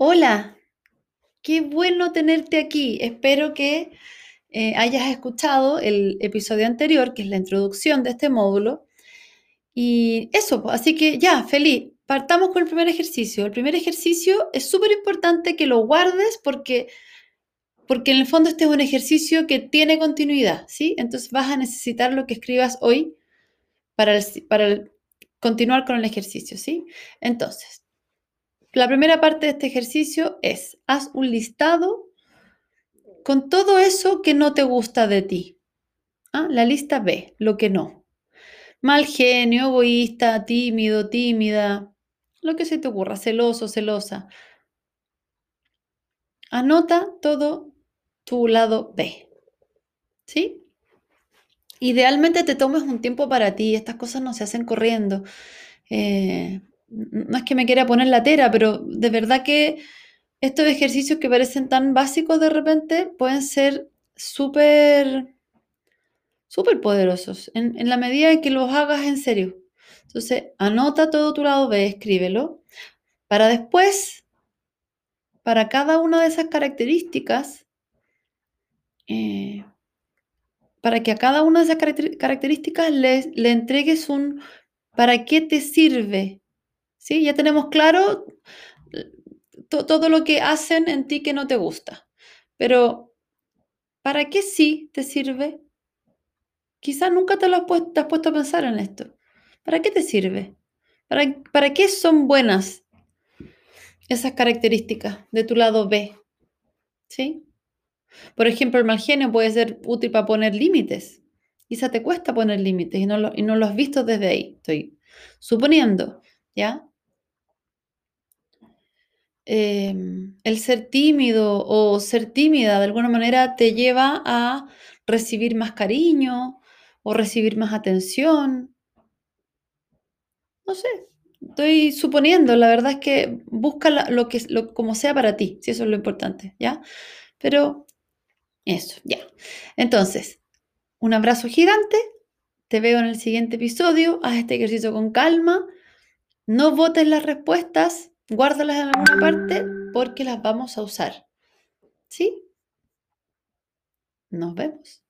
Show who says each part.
Speaker 1: Hola, qué bueno tenerte aquí. Espero que eh, hayas escuchado el episodio anterior, que es la introducción de este módulo. Y eso, pues, así que ya, feliz. Partamos con el primer ejercicio. El primer ejercicio es súper importante que lo guardes porque, porque en el fondo este es un ejercicio que tiene continuidad, ¿sí? Entonces vas a necesitar lo que escribas hoy para, para continuar con el ejercicio, ¿sí? Entonces, la primera parte de este ejercicio es, haz un listado con todo eso que no te gusta de ti. ¿Ah? La lista B, lo que no. Mal genio, egoísta, tímido, tímida, lo que se te ocurra, celoso, celosa. Anota todo tu lado B. ¿Sí? Idealmente te tomes un tiempo para ti, estas cosas no se hacen corriendo. Eh, no es que me quiera poner la tera, pero de verdad que estos ejercicios que parecen tan básicos de repente pueden ser súper, súper poderosos en, la medida en que los hagas en serio. Entonces, anota todo tu lado B, escríbelo, para después, para cada una de esas características, eh, para que a cada una de esas características le entregues un ¿para qué te sirve? ¿Sí? Ya tenemos claro todo lo que hacen en ti que no te gusta. Pero, ¿para qué sí te sirve? Quizás nunca te lo has, puesto, has puesto a pensar en esto. ¿Para qué te sirve? ¿Para, ¿Para qué son buenas esas características de tu lado B? ¿Sí? Por ejemplo, el mal genio puede ser útil para poner límites. Quizá te cuesta poner límites y no, lo, y no has visto desde ahí. Estoy suponiendo, ¿ya? Em, el ser tímido o ser tímida de alguna manera te lleva a recibir más cariño o recibir más atención. No sé, estoy suponiendo, la verdad es que busca lo que lo, como sea para ti, si eso es lo importante, ¿ya? Pero eso, ya. Entonces, un abrazo gigante, te veo en el siguiente episodio, haz este ejercicio con calma, no votes las respuestas, guárdalas en alguna parte porque las vamos a usar. ¿Sí? Nos vemos.